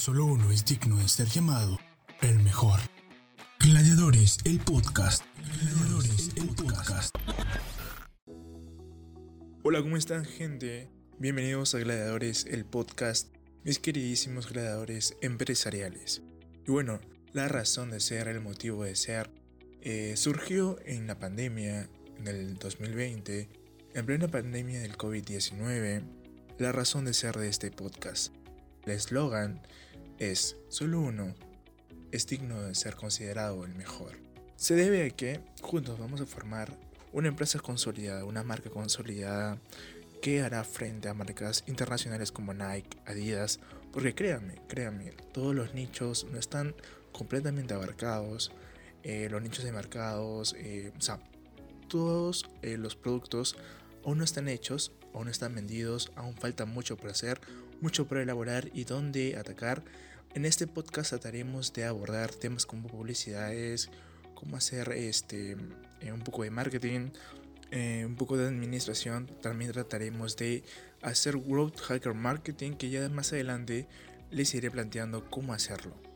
Solo uno es digno de ser llamado el mejor. Gladiadores, el podcast. Gladiadores, el podcast. Hola, ¿cómo están gente? Bienvenidos a Gladiadores, el podcast, mis queridísimos gladiadores empresariales. Y bueno, la razón de ser, el motivo de ser, eh, surgió en la pandemia, en el 2020, en plena pandemia del COVID-19, la razón de ser de este podcast. El eslogan es, solo uno es digno de ser considerado el mejor. Se debe a que juntos vamos a formar una empresa consolidada, una marca consolidada que hará frente a marcas internacionales como Nike, Adidas, porque créanme, créanme, todos los nichos no están completamente abarcados, eh, los nichos de mercados, eh, o sea, todos eh, los productos aún no están hechos, aún no están vendidos, aún falta mucho por hacer, mucho por elaborar y dónde atacar. En este podcast trataremos de abordar temas como publicidades, cómo hacer este, eh, un poco de marketing, eh, un poco de administración. También trataremos de hacer growth hacker marketing, que ya más adelante les iré planteando cómo hacerlo.